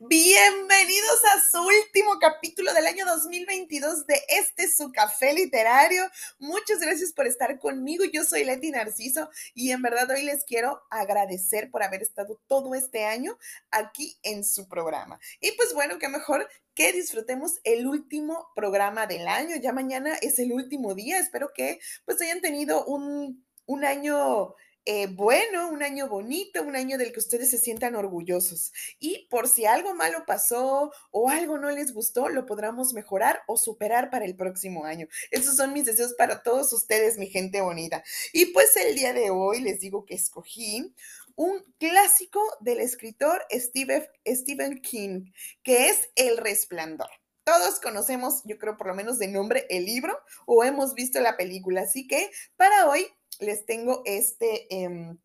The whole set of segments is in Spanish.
Bienvenidos a su último capítulo del año 2022 de este su café literario. Muchas gracias por estar conmigo. Yo soy Leti Narciso y en verdad hoy les quiero agradecer por haber estado todo este año aquí en su programa. Y pues bueno, qué mejor que disfrutemos el último programa del año. Ya mañana es el último día. Espero que pues hayan tenido un, un año eh, bueno, un año bonito, un año del que ustedes se sientan orgullosos. Y por si algo malo pasó o algo no les gustó, lo podremos mejorar o superar para el próximo año. Esos son mis deseos para todos ustedes, mi gente bonita. Y pues el día de hoy les digo que escogí un clásico del escritor Stephen King, que es El Resplandor todos conocemos, yo creo por lo menos de nombre, el libro o hemos visto la película. Así que para hoy les tengo este, em,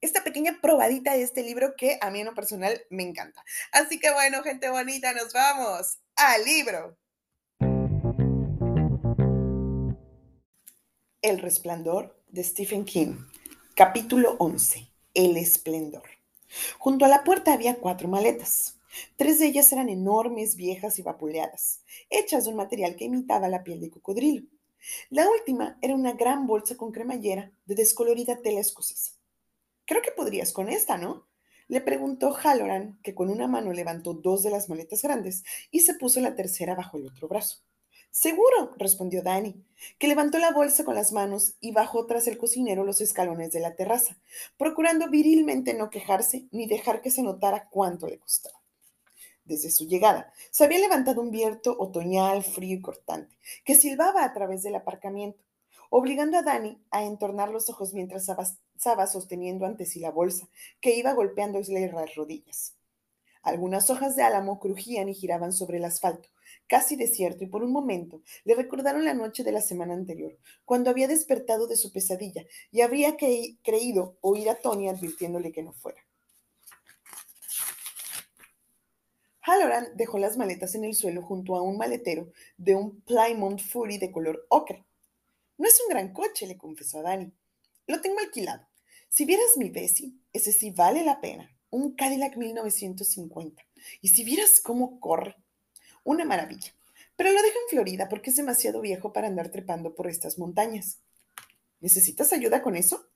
esta pequeña probadita de este libro que a mí en lo personal me encanta. Así que bueno, gente bonita, nos vamos al libro. El resplandor de Stephen King, capítulo 11, El esplendor. Junto a la puerta había cuatro maletas. Tres de ellas eran enormes, viejas y vapuleadas, hechas de un material que imitaba la piel de cocodrilo. La última era una gran bolsa con cremallera de descolorida tela escocesa. Creo que podrías con esta, ¿no? Le preguntó Halloran, que con una mano levantó dos de las maletas grandes y se puso la tercera bajo el otro brazo. Seguro, respondió Danny, que levantó la bolsa con las manos y bajó tras el cocinero los escalones de la terraza, procurando virilmente no quejarse ni dejar que se notara cuánto le costaba desde su llegada. Se había levantado un viento otoñal, frío y cortante, que silbaba a través del aparcamiento, obligando a Dani a entornar los ojos mientras estaba sosteniendo ante sí la bolsa, que iba golpeándole las rodillas. Algunas hojas de álamo crujían y giraban sobre el asfalto, casi desierto, y por un momento le recordaron la noche de la semana anterior, cuando había despertado de su pesadilla y habría creído oír a Tony advirtiéndole que no fuera. Halloran dejó las maletas en el suelo junto a un maletero de un Plymouth Fury de color ocre. No es un gran coche, le confesó a Dani. Lo tengo alquilado. Si vieras mi Bessie, ese sí vale la pena. Un Cadillac 1950. Y si vieras cómo corre. Una maravilla. Pero lo dejo en Florida porque es demasiado viejo para andar trepando por estas montañas. ¿Necesitas ayuda con eso?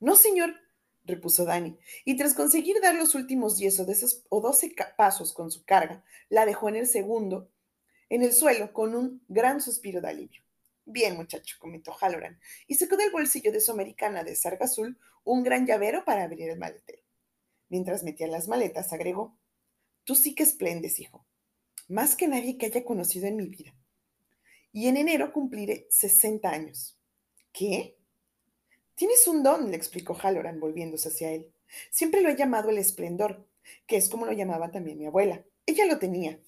No, señor repuso Dani, y tras conseguir dar los últimos diez o, o doce pasos con su carga, la dejó en el segundo, en el suelo, con un gran suspiro de alivio. Bien, muchacho, comentó Halloran, y sacó del bolsillo de su americana de sarga azul un gran llavero para abrir el maletero. Mientras metía las maletas, agregó, Tú sí que esplendes, hijo, más que nadie que haya conocido en mi vida. Y en enero cumpliré 60 años. ¿Qué? Tienes un don, le explicó Halloran, volviéndose hacia él. Siempre lo he llamado el esplendor, que es como lo llamaba también mi abuela. Ella lo tenía.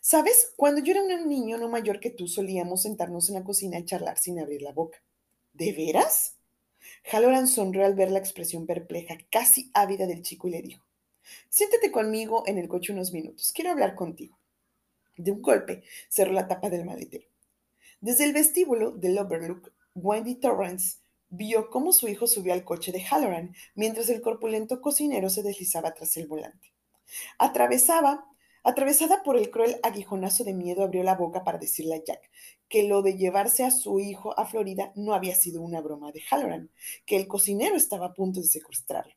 ¿Sabes? Cuando yo era un niño no mayor que tú, solíamos sentarnos en la cocina y charlar sin abrir la boca. ¿De veras? Halloran sonrió al ver la expresión perpleja, casi ávida del chico y le dijo, Siéntate conmigo en el coche unos minutos. Quiero hablar contigo. De un golpe cerró la tapa del maletero. Desde el vestíbulo del Overlook, Wendy Torrance vio cómo su hijo subió al coche de Halloran mientras el corpulento cocinero se deslizaba tras el volante. Atravesaba, atravesada por el cruel aguijonazo de miedo, abrió la boca para decirle a Jack que lo de llevarse a su hijo a Florida no había sido una broma de Halloran, que el cocinero estaba a punto de secuestrarlo.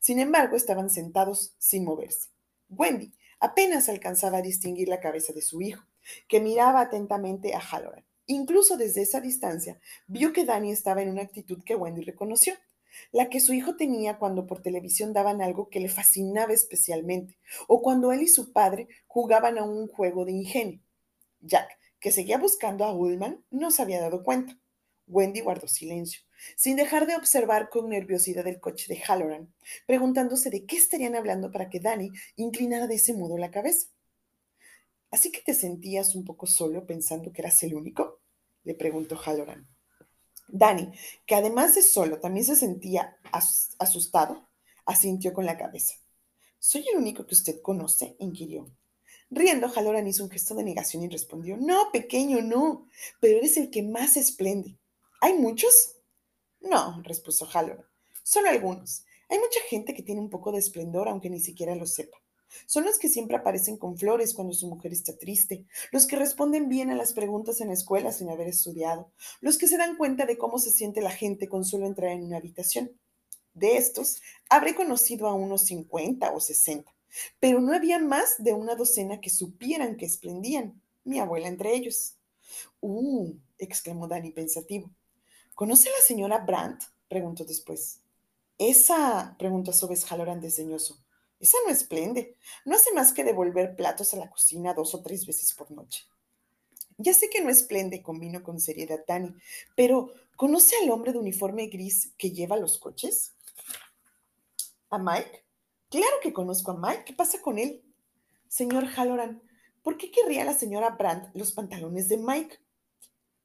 Sin embargo, estaban sentados sin moverse. Wendy apenas alcanzaba a distinguir la cabeza de su hijo, que miraba atentamente a Halloran. Incluso desde esa distancia, vio que Danny estaba en una actitud que Wendy reconoció, la que su hijo tenía cuando por televisión daban algo que le fascinaba especialmente, o cuando él y su padre jugaban a un juego de ingenio. Jack, que seguía buscando a Ullman, no se había dado cuenta. Wendy guardó silencio, sin dejar de observar con nerviosidad el coche de Halloran, preguntándose de qué estarían hablando para que Danny inclinara de ese modo la cabeza. ¿Así que te sentías un poco solo pensando que eras el único? le preguntó Halloran. Danny, que además de solo también se sentía asustado, asintió con la cabeza. ¿Soy el único que usted conoce? inquirió. Riendo, Halloran hizo un gesto de negación y respondió, No, pequeño, no, pero eres el que más esplende. ¿Hay muchos? No, repuso Halloran. Solo algunos. Hay mucha gente que tiene un poco de esplendor, aunque ni siquiera lo sepa. Son los que siempre aparecen con flores cuando su mujer está triste, los que responden bien a las preguntas en la escuela sin haber estudiado, los que se dan cuenta de cómo se siente la gente con solo entrar en una habitación. De estos, habré conocido a unos 50 o 60, pero no había más de una docena que supieran que esplendían, mi abuela entre ellos. Uh, exclamó Dani pensativo. ¿Conoce a la señora Brandt? preguntó después. Esa, preguntó Sobes Halloran desdeñoso. Esa no esplende. No hace más que devolver platos a la cocina dos o tres veces por noche. Ya sé que no esplende, convino con seriedad Dani, pero ¿conoce al hombre de uniforme gris que lleva los coches? ¿A Mike? Claro que conozco a Mike. ¿Qué pasa con él? Señor Halloran, ¿por qué querría la señora Brandt los pantalones de Mike?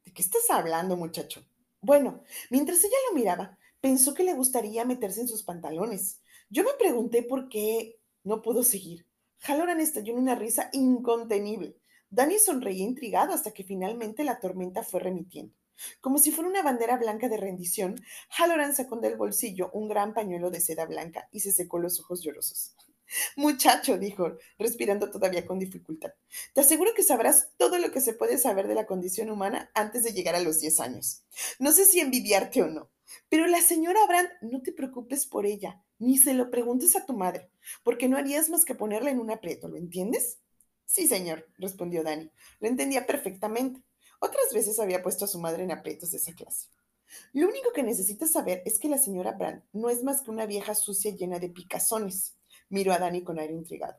¿De qué estás hablando, muchacho? Bueno, mientras ella lo miraba, pensó que le gustaría meterse en sus pantalones. Yo me pregunté por qué no pudo seguir. Halloran estalló en una risa incontenible. Danny sonreía intrigado hasta que finalmente la tormenta fue remitiendo. Como si fuera una bandera blanca de rendición, Halloran sacó del bolsillo un gran pañuelo de seda blanca y se secó los ojos llorosos. Muchacho, dijo, respirando todavía con dificultad, te aseguro que sabrás todo lo que se puede saber de la condición humana antes de llegar a los 10 años. No sé si envidiarte o no, pero la señora Brandt, no te preocupes por ella, ni se lo preguntes a tu madre, porque no harías más que ponerla en un aprieto, ¿lo entiendes? Sí, señor, respondió Dani. Lo entendía perfectamente. Otras veces había puesto a su madre en aprietos de esa clase. Lo único que necesitas saber es que la señora Brandt no es más que una vieja sucia llena de picazones. Miró a Dani con aire intrigado.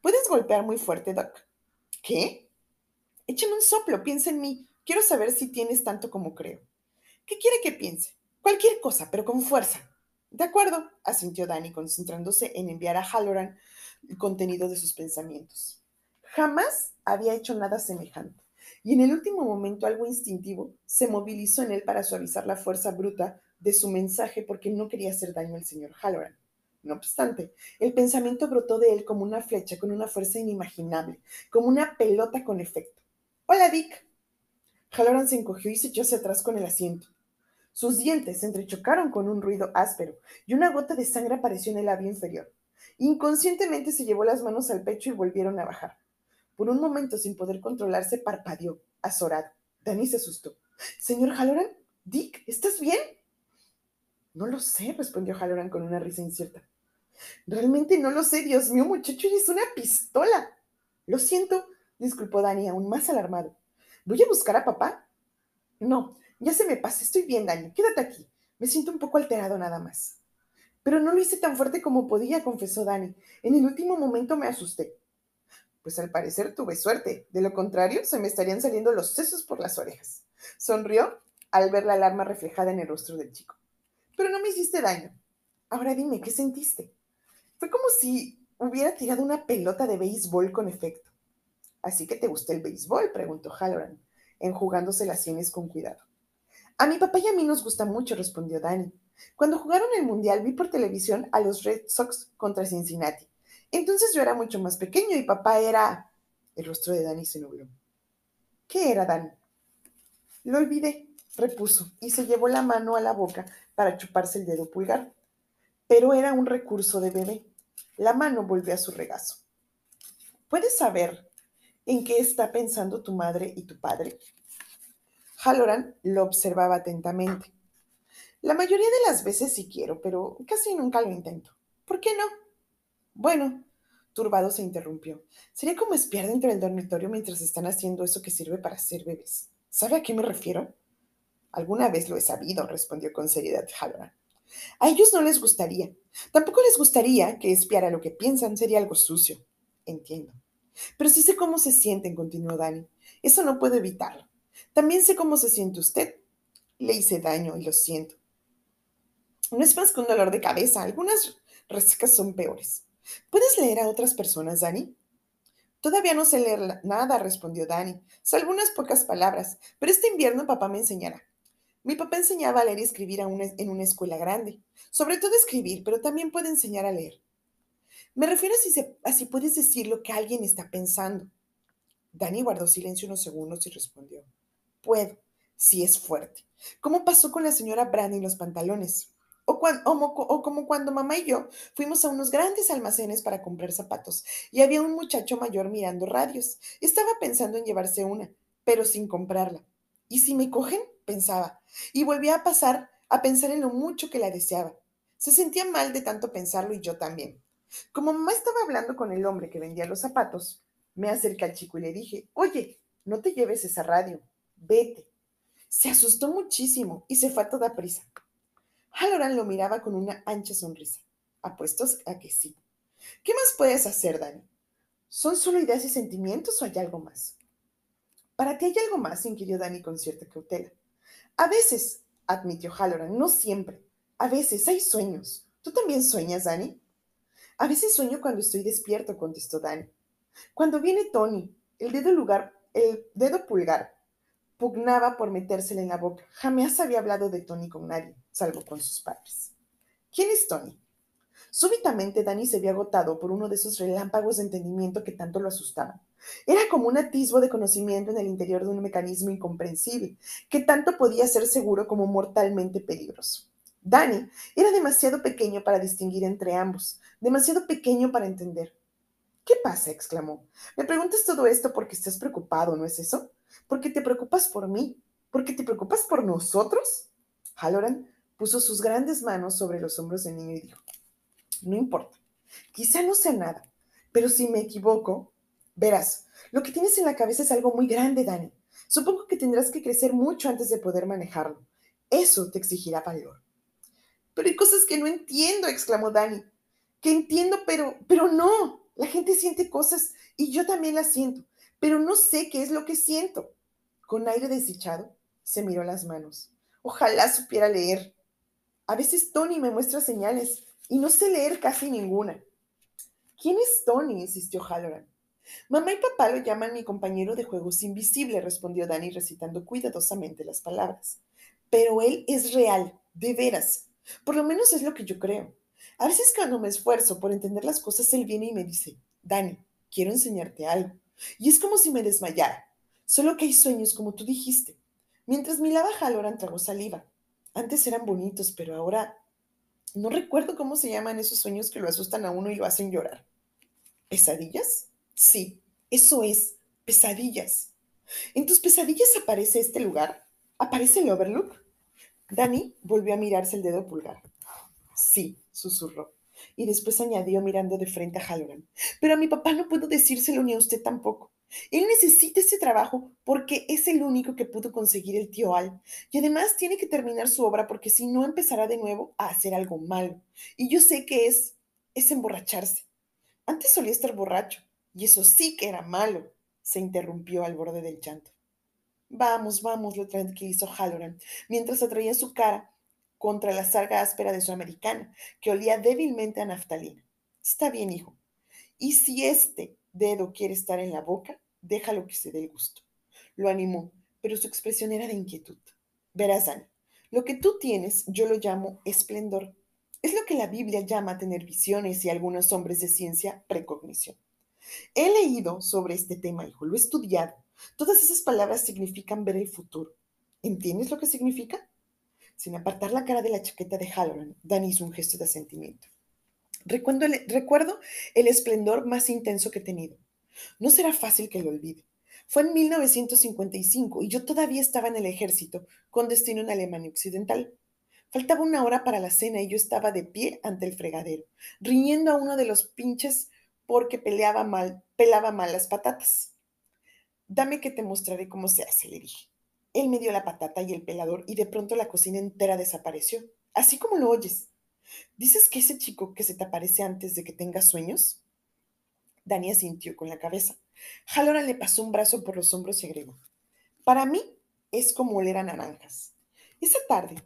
¿Puedes golpear muy fuerte, Doc? ¿Qué? Échame un soplo, piensa en mí. Quiero saber si tienes tanto como creo. ¿Qué quiere que piense? Cualquier cosa, pero con fuerza. De acuerdo, asintió Dani, concentrándose en enviar a Halloran el contenido de sus pensamientos. Jamás había hecho nada semejante, y en el último momento algo instintivo se movilizó en él para suavizar la fuerza bruta de su mensaje porque no quería hacer daño al señor Halloran. No obstante, el pensamiento brotó de él como una flecha con una fuerza inimaginable, como una pelota con efecto. Hola, Dick. Halloran se encogió y se echó hacia atrás con el asiento. Sus dientes se entrechocaron con un ruido áspero y una gota de sangre apareció en el labio inferior. Inconscientemente se llevó las manos al pecho y volvieron a bajar. Por un momento, sin poder controlarse, parpadeó, azorado. Danny se asustó. Señor Halloran, Dick, ¿estás bien? No lo sé, respondió Halloran con una risa incierta. Realmente no lo sé, Dios mío, muchacho, es una pistola. Lo siento, disculpó Dani, aún más alarmado. ¿Voy a buscar a papá? No, ya se me pasa, estoy bien, Dani, quédate aquí. Me siento un poco alterado nada más. Pero no lo hice tan fuerte como podía, confesó Dani. En el último momento me asusté. Pues al parecer tuve suerte. De lo contrario, se me estarían saliendo los sesos por las orejas. Sonrió al ver la alarma reflejada en el rostro del chico. Pero no me hiciste daño. Ahora dime, ¿qué sentiste? Fue como si hubiera tirado una pelota de béisbol con efecto. ¿Así que te gusta el béisbol? preguntó Halloran, enjugándose las sienes con cuidado. A mi papá y a mí nos gusta mucho, respondió Danny. Cuando jugaron el Mundial vi por televisión a los Red Sox contra Cincinnati. Entonces yo era mucho más pequeño y papá era... El rostro de Danny se nubló. ¿Qué era, Danny? Lo olvidé, repuso, y se llevó la mano a la boca para chuparse el dedo pulgar pero era un recurso de bebé. La mano volvió a su regazo. ¿Puedes saber en qué está pensando tu madre y tu padre? Halloran lo observaba atentamente. La mayoría de las veces sí quiero, pero casi nunca lo intento. ¿Por qué no? Bueno, turbado se interrumpió. Sería como espiar dentro del dormitorio mientras están haciendo eso que sirve para ser bebés. ¿Sabe a qué me refiero? Alguna vez lo he sabido, respondió con seriedad Halloran. A ellos no les gustaría. Tampoco les gustaría que espiara lo que piensan, sería algo sucio. Entiendo. Pero sí sé cómo se sienten, continuó Dani. Eso no puedo evitarlo. También sé cómo se siente usted. Le hice daño y lo siento. No es más que un dolor de cabeza. Algunas resecas son peores. ¿Puedes leer a otras personas, Dani? Todavía no sé leer nada, respondió Dani. Sé algunas pocas palabras, pero este invierno papá me enseñará. Mi papá enseñaba a leer y escribir en una escuela grande. Sobre todo escribir, pero también puede enseñar a leer. Me refiero a si, si puedes decir lo que alguien está pensando. Dani guardó silencio unos segundos y respondió. Puedo, Sí es fuerte. ¿Cómo pasó con la señora Brandy y los pantalones? O, o, como cuando mamá y yo fuimos a unos grandes almacenes para comprar zapatos y había un muchacho mayor mirando radios. Estaba pensando en llevarse una, pero sin comprarla. ¿Y si me cogen? pensaba. Y volvía a pasar a pensar en lo mucho que la deseaba. Se sentía mal de tanto pensarlo y yo también. Como mamá estaba hablando con el hombre que vendía los zapatos, me acerqué al chico y le dije, oye, no te lleves esa radio, vete. Se asustó muchísimo y se fue a toda prisa. Halloran lo miraba con una ancha sonrisa. Apuestos a que sí. ¿Qué más puedes hacer, Dani? ¿Son solo ideas y sentimientos o hay algo más? Para ti hay algo más, inquirió Dani con cierta cautela. A veces, admitió Halloran, no siempre. A veces hay sueños. ¿Tú también sueñas, Dani? A veces sueño cuando estoy despierto, contestó Dani. Cuando viene Tony, el dedo, lugar, el dedo pulgar pugnaba por metérsela en la boca. Jamás había hablado de Tony con nadie, salvo con sus padres. ¿Quién es Tony? Súbitamente Danny se había agotado por uno de esos relámpagos de entendimiento que tanto lo asustaban. Era como un atisbo de conocimiento en el interior de un mecanismo incomprensible, que tanto podía ser seguro como mortalmente peligroso. Danny era demasiado pequeño para distinguir entre ambos, demasiado pequeño para entender. ¿Qué pasa? exclamó. Me preguntas todo esto porque estás preocupado, ¿no es eso? Porque te preocupas por mí, porque te preocupas por nosotros. Halloran puso sus grandes manos sobre los hombros del niño y dijo, no importa, quizá no sea nada, pero si me equivoco, verás, lo que tienes en la cabeza es algo muy grande, Dani. Supongo que tendrás que crecer mucho antes de poder manejarlo. Eso te exigirá valor. Pero hay cosas que no entiendo, exclamó Dani. Que entiendo, pero, pero no. La gente siente cosas y yo también las siento, pero no sé qué es lo que siento. Con aire desdichado, se miró las manos. Ojalá supiera leer. A veces Tony me muestra señales y no sé leer casi ninguna. ¿Quién es Tony? insistió Halloran. Mamá y papá lo llaman mi compañero de juegos invisible, respondió Danny recitando cuidadosamente las palabras. Pero él es real, de veras. Por lo menos es lo que yo creo. A veces cuando me esfuerzo por entender las cosas, él viene y me dice, Dani, quiero enseñarte algo. Y es como si me desmayara. Solo que hay sueños, como tú dijiste. Mientras miraba Halloran tragó saliva. Antes eran bonitos, pero ahora no recuerdo cómo se llaman esos sueños que lo asustan a uno y lo hacen llorar. ¿Pesadillas? Sí, eso es, pesadillas. ¿En tus pesadillas aparece este lugar? ¿Aparece el Overlook? Dani volvió a mirarse el dedo pulgar. Sí, susurró. Y después añadió mirando de frente a Halloran. Pero a mi papá no puedo decírselo ni a usted tampoco. Él necesita ese trabajo porque es el único que pudo conseguir el tío Al. Y además tiene que terminar su obra porque si no empezará de nuevo a hacer algo malo. Y yo sé que es, es emborracharse. Antes solía estar borracho. Y eso sí que era malo. Se interrumpió al borde del llanto. Vamos, vamos, lo tranquilizó Halloran, mientras atraía su cara contra la sarga áspera de su americana, que olía débilmente a naftalina. Está bien, hijo. Y si este dedo quiere estar en la boca, déjalo que se dé el gusto. Lo animó, pero su expresión era de inquietud. Verás, Dani, lo que tú tienes yo lo llamo esplendor. Es lo que la Biblia llama tener visiones y algunos hombres de ciencia precognición. He leído sobre este tema, hijo, lo he estudiado. Todas esas palabras significan ver el futuro. ¿Entiendes lo que significa? Sin apartar la cara de la chaqueta de Halloran, Danny hizo un gesto de asentimiento. Recuerdo el, recuerdo el esplendor más intenso que he tenido. No será fácil que lo olvide. Fue en 1955 y yo todavía estaba en el ejército con destino en Alemania Occidental. Faltaba una hora para la cena y yo estaba de pie ante el fregadero, riñendo a uno de los pinches porque peleaba mal, pelaba mal las patatas. Dame que te mostraré cómo se hace, le dije. Él me dio la patata y el pelador y de pronto la cocina entera desapareció, así como lo oyes. ¿Dices que ese chico que se te aparece antes de que tengas sueños? Dani sintió con la cabeza. Halloran le pasó un brazo por los hombros y agregó. Para mí es como oler a naranjas. Esa tarde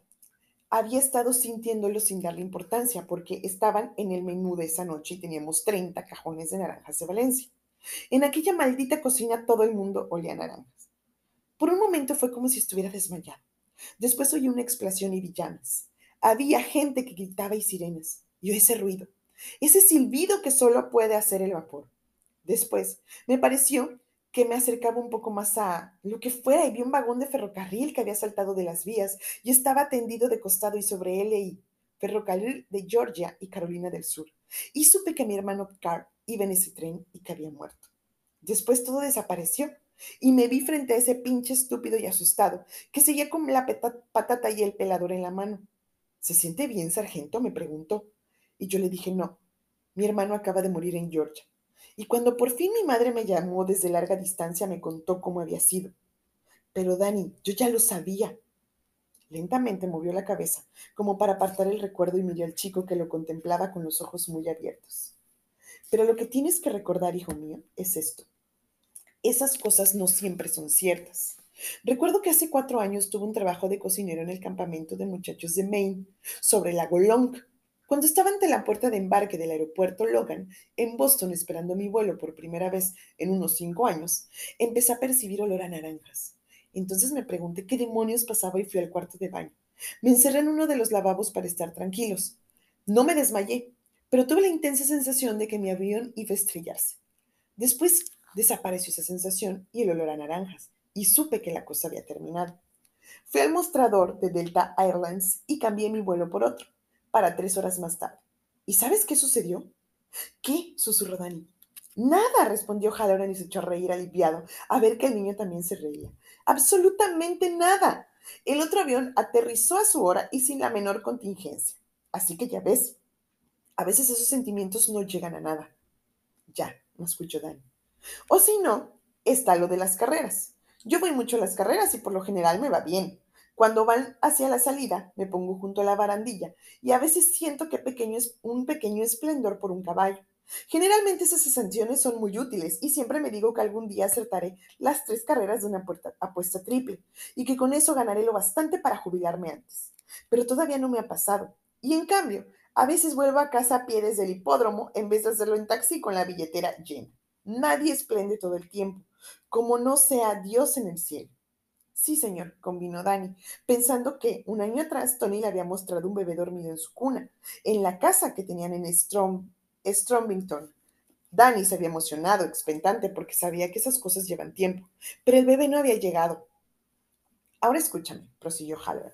había estado sintiéndolo sin darle importancia porque estaban en el menú de esa noche y teníamos 30 cajones de naranjas de Valencia. En aquella maldita cocina todo el mundo olía a naranjas. Por un momento fue como si estuviera desmayado. Después oí una explosión y villanas. Había gente que gritaba y sirenas. Y ese ruido, ese silbido que solo puede hacer el vapor. Después me pareció que me acercaba un poco más a lo que fuera y vi un vagón de ferrocarril que había saltado de las vías y estaba tendido de costado y sobre él leí ferrocarril de Georgia y Carolina del Sur. Y supe que mi hermano Carl iba en ese tren y que había muerto. Después todo desapareció y me vi frente a ese pinche estúpido y asustado que seguía con la patata y el pelador en la mano. ¿Se siente bien, sargento? me preguntó. Y yo le dije, no, mi hermano acaba de morir en Georgia. Y cuando por fin mi madre me llamó desde larga distancia, me contó cómo había sido. Pero Dani, yo ya lo sabía. Lentamente movió la cabeza, como para apartar el recuerdo y miró al chico que lo contemplaba con los ojos muy abiertos. Pero lo que tienes que recordar, hijo mío, es esto. Esas cosas no siempre son ciertas. Recuerdo que hace cuatro años tuve un trabajo de cocinero en el campamento de muchachos de Maine, sobre el lago Long, cuando estaba ante la puerta de embarque del aeropuerto Logan, en Boston, esperando mi vuelo por primera vez en unos cinco años, empecé a percibir olor a naranjas. Entonces me pregunté qué demonios pasaba y fui al cuarto de baño. Me encerré en uno de los lavabos para estar tranquilos. No me desmayé, pero tuve la intensa sensación de que mi avión iba a estrellarse. Después desapareció esa sensación y el olor a naranjas, y supe que la cosa había terminado. Fui al mostrador de Delta Airlines y cambié mi vuelo por otro para tres horas más tarde. ¿Y sabes qué sucedió? ¿Qué? susurró Dani. Nada, respondió Halloran y se echó a reír aliviado, a ver que el niño también se reía. Absolutamente nada. El otro avión aterrizó a su hora y sin la menor contingencia. Así que ya ves, a veces esos sentimientos no llegan a nada. Ya, no escuchó Dani. O si no, está lo de las carreras. Yo voy mucho a las carreras y por lo general me va bien. Cuando van hacia la salida, me pongo junto a la barandilla y a veces siento que pequeño es un pequeño esplendor por un caballo. Generalmente esas sensaciones son muy útiles y siempre me digo que algún día acertaré las tres carreras de una apuesta triple y que con eso ganaré lo bastante para jubilarme antes. Pero todavía no me ha pasado. Y en cambio, a veces vuelvo a casa a pie desde el hipódromo en vez de hacerlo en taxi con la billetera llena. Nadie esplende todo el tiempo, como no sea Dios en el cielo. Sí, señor, convino Dani, pensando que un año atrás Tony le había mostrado un bebé dormido en su cuna, en la casa que tenían en Strom Strombington. Dani se había emocionado, expectante, porque sabía que esas cosas llevan tiempo, pero el bebé no había llegado. Ahora escúchame, prosiguió Halvard,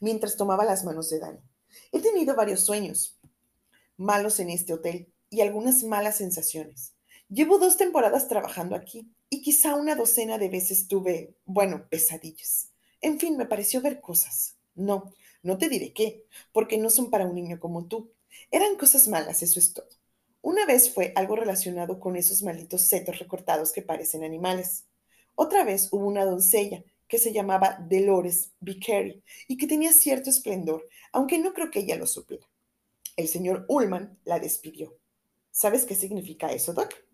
mientras tomaba las manos de Dani. He tenido varios sueños malos en este hotel y algunas malas sensaciones. Llevo dos temporadas trabajando aquí y quizá una docena de veces tuve, bueno, pesadillas. En fin, me pareció ver cosas. No, no te diré qué, porque no son para un niño como tú. Eran cosas malas, eso es todo. Una vez fue algo relacionado con esos malditos setos recortados que parecen animales. Otra vez hubo una doncella que se llamaba Dolores Vickery y que tenía cierto esplendor, aunque no creo que ella lo supiera. El señor Ullman la despidió. ¿Sabes qué significa eso, Doc?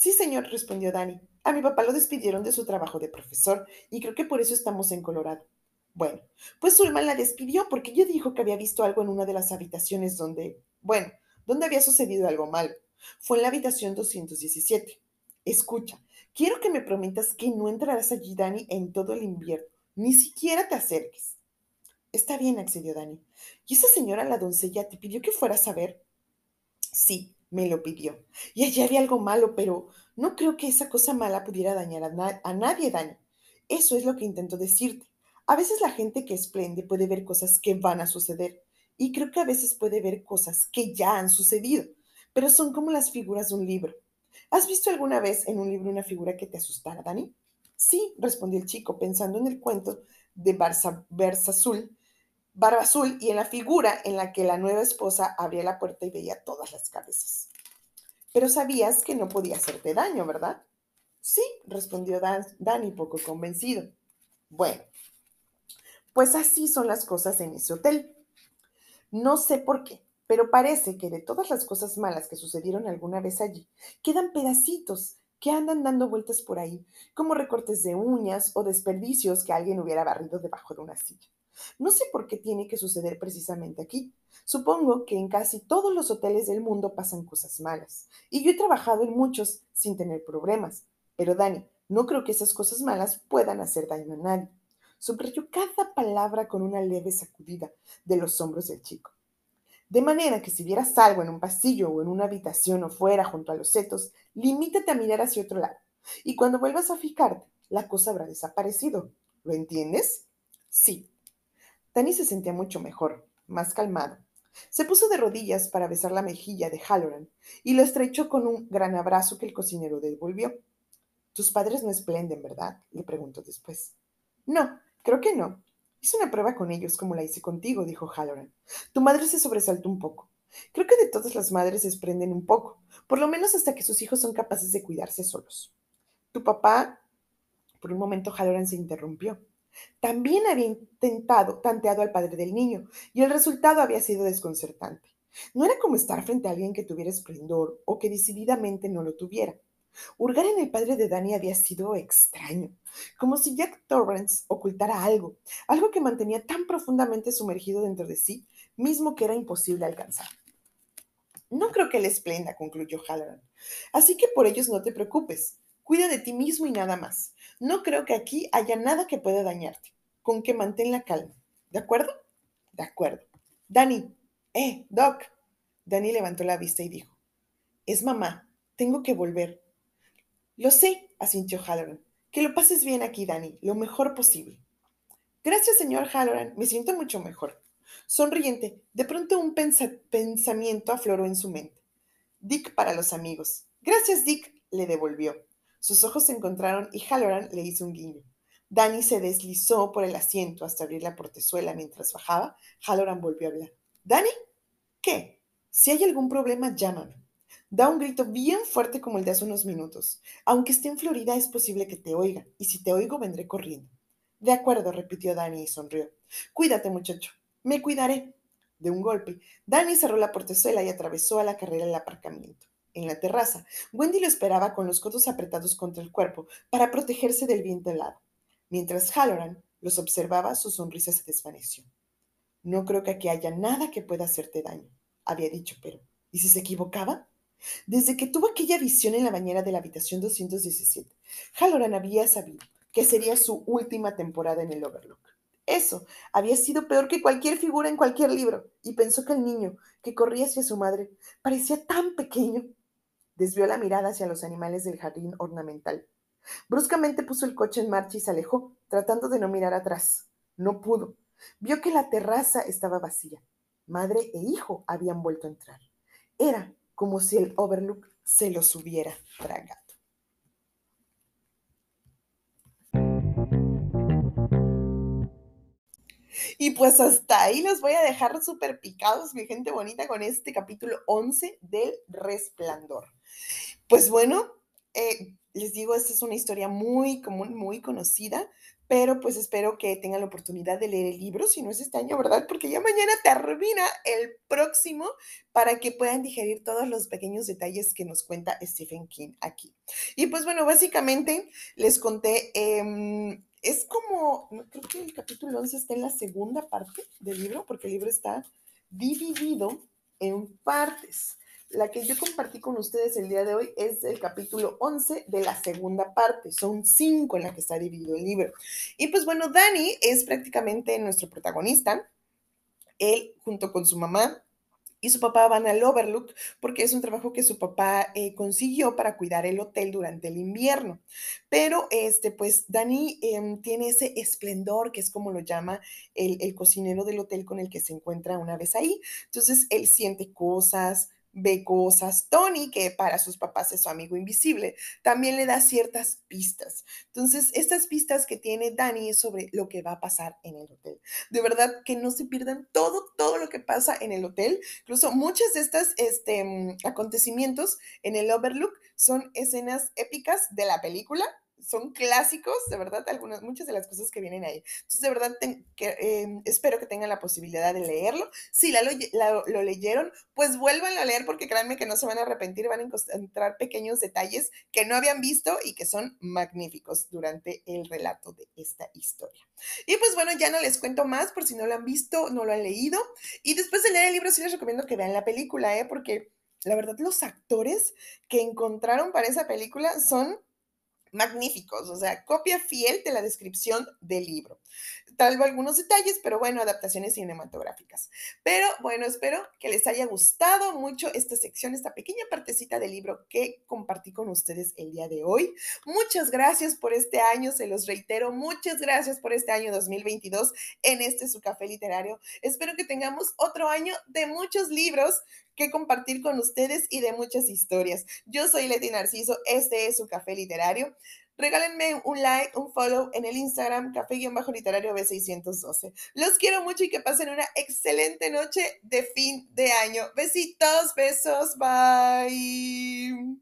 Sí, señor, respondió Dani. A mi papá lo despidieron de su trabajo de profesor y creo que por eso estamos en Colorado. Bueno, pues Sulman la despidió porque ella dijo que había visto algo en una de las habitaciones donde, bueno, donde había sucedido algo mal. Fue en la habitación 217. Escucha, quiero que me prometas que no entrarás allí, Dani, en todo el invierno. Ni siquiera te acerques. Está bien, accedió Dani. ¿Y esa señora, la doncella, te pidió que fueras a ver? Sí, me lo pidió. Y allí había algo malo, pero no creo que esa cosa mala pudiera dañar a, nadie, Dani. Eso es lo que intento decirte. A veces la gente que esplende puede ver cosas que van a suceder. Y creo que a veces puede ver cosas que ya han sucedido, pero son como las figuras de un libro. ¿Has visto alguna vez en un libro una figura que te asustara, Dani? Sí, respondió el chico, pensando en el cuento de Barça, Azul barba azul y en la figura en la que la nueva esposa abría la puerta y veía todas las cabezas. Pero sabías que no podía hacerte daño, ¿verdad? Sí, respondió Dani poco convencido. Bueno, pues así son las cosas en ese hotel. No sé por qué, pero parece que de todas las cosas malas que sucedieron alguna vez allí, quedan pedacitos que andan dando vueltas por ahí, como recortes de uñas o desperdicios que alguien hubiera barrido debajo de una silla. No sé por qué tiene que suceder precisamente aquí. Supongo que en casi todos los hoteles del mundo pasan cosas malas. Y yo he trabajado en muchos sin tener problemas. Pero Dani, no creo que esas cosas malas puedan hacer daño a nadie. Subrayó cada palabra con una leve sacudida de los hombros del chico. De manera que si vieras algo en un pasillo o en una habitación o fuera junto a los setos, limítate a mirar hacia otro lado. Y cuando vuelvas a fijarte, la cosa habrá desaparecido. ¿Lo entiendes? Sí. Danny se sentía mucho mejor, más calmado. Se puso de rodillas para besar la mejilla de Halloran y lo estrechó con un gran abrazo que el cocinero devolvió. Tus padres no esplenden, ¿verdad? le preguntó después. No, creo que no. Hice una prueba con ellos como la hice contigo, dijo Halloran. Tu madre se sobresaltó un poco. Creo que de todas las madres se desprenden un poco, por lo menos hasta que sus hijos son capaces de cuidarse solos. Tu papá, por un momento Halloran se interrumpió. También había intentado, tanteado al padre del niño, y el resultado había sido desconcertante. No era como estar frente a alguien que tuviera esplendor o que decididamente no lo tuviera. Hurgar en el padre de Danny había sido extraño, como si Jack Torrance ocultara algo, algo que mantenía tan profundamente sumergido dentro de sí, mismo que era imposible alcanzar. No creo que le esplenda, concluyó Halloran. Así que por ellos no te preocupes. Cuida de ti mismo y nada más. No creo que aquí haya nada que pueda dañarte. Con que mantén la calma. ¿De acuerdo? De acuerdo. Danny. Eh, Doc. Danny levantó la vista y dijo. Es mamá. Tengo que volver. Lo sé, asintió Halloran. Que lo pases bien aquí, Danny, lo mejor posible. Gracias, señor Halloran. Me siento mucho mejor. Sonriente, de pronto un pensamiento afloró en su mente. Dick para los amigos. Gracias, Dick, le devolvió. Sus ojos se encontraron y Halloran le hizo un guiño. Danny se deslizó por el asiento hasta abrir la portezuela mientras bajaba. Halloran volvió a hablar. ¿Danny? ¿Qué? Si hay algún problema, llámame. Da un grito bien fuerte como el de hace unos minutos. Aunque esté en Florida, es posible que te oiga, y si te oigo, vendré corriendo. De acuerdo, repitió Danny y sonrió. Cuídate, muchacho. Me cuidaré. De un golpe, Danny cerró la portezuela y atravesó a la carrera el aparcamiento. En la terraza, Wendy lo esperaba con los codos apretados contra el cuerpo para protegerse del viento helado. Mientras Halloran los observaba, su sonrisa se desvaneció. No creo que aquí haya nada que pueda hacerte daño, había dicho, pero ¿y si se equivocaba? Desde que tuvo aquella visión en la bañera de la habitación 217, Halloran había sabido que sería su última temporada en el Overlook. Eso había sido peor que cualquier figura en cualquier libro, y pensó que el niño, que corría hacia su madre, parecía tan pequeño. Desvió la mirada hacia los animales del jardín ornamental. Bruscamente puso el coche en marcha y se alejó, tratando de no mirar atrás. No pudo. Vio que la terraza estaba vacía. Madre e hijo habían vuelto a entrar. Era como si el Overlook se los hubiera tragado. Y pues hasta ahí los voy a dejar súper picados, mi gente bonita, con este capítulo 11 del Resplandor. Pues bueno, eh, les digo, esta es una historia muy común, muy conocida, pero pues espero que tengan la oportunidad de leer el libro, si no es este año, ¿verdad? Porque ya mañana termina el próximo para que puedan digerir todos los pequeños detalles que nos cuenta Stephen King aquí. Y pues bueno, básicamente les conté... Em, es como, creo que el capítulo 11 está en la segunda parte del libro, porque el libro está dividido en partes. La que yo compartí con ustedes el día de hoy es el capítulo 11 de la segunda parte. Son cinco en la que está dividido el libro. Y pues bueno, Dani es prácticamente nuestro protagonista. Él, junto con su mamá, y su papá van al Overlook porque es un trabajo que su papá eh, consiguió para cuidar el hotel durante el invierno. Pero este, pues Dani em, tiene ese esplendor que es como lo llama el, el cocinero del hotel con el que se encuentra una vez ahí. Entonces él siente cosas, ve cosas. Tony, que para sus papás es su amigo invisible, también le da ciertas pistas. Entonces, estas pistas que tiene Dani es sobre lo que va a pasar en el hotel. De verdad que no se pierdan todo, todo lo que pasa en el hotel. Incluso muchos de estos este, mm, acontecimientos en el Overlook son escenas épicas de la película son clásicos, de verdad, algunas, muchas de las cosas que vienen ahí. Entonces, de verdad, que, em, espero que tengan la posibilidad de leerlo. Si la, lo, leyeron, pues vuélvanlo a leer porque créanme que no se van a arrepentir, van a encontrar pequeños detalles que no habían visto y que son magníficos durante el relato de esta historia. Y pues bueno, ya no les cuento más por si no lo han visto, no lo han leído. Y después de leer el libro, sí les recomiendo que vean la película, ¿eh? porque la verdad, los actores que encontraron para esa película son magníficos, o sea, copia fiel de la descripción del libro. tal vez algunos detalles, pero bueno, adaptaciones cinematográficas. Pero bueno, espero que les haya gustado mucho esta sección, esta pequeña partecita del libro que compartí con ustedes el día de hoy. Muchas gracias por este año, se los reitero, muchas gracias por este año 2022 en este su café literario. Espero que tengamos otro año de muchos libros que compartir con ustedes y de muchas historias. Yo soy Leti Narciso, este es su café literario. Regálenme un like, un follow en el Instagram, café-literario B612. Los quiero mucho y que pasen una excelente noche de fin de año. Besitos, besos, bye.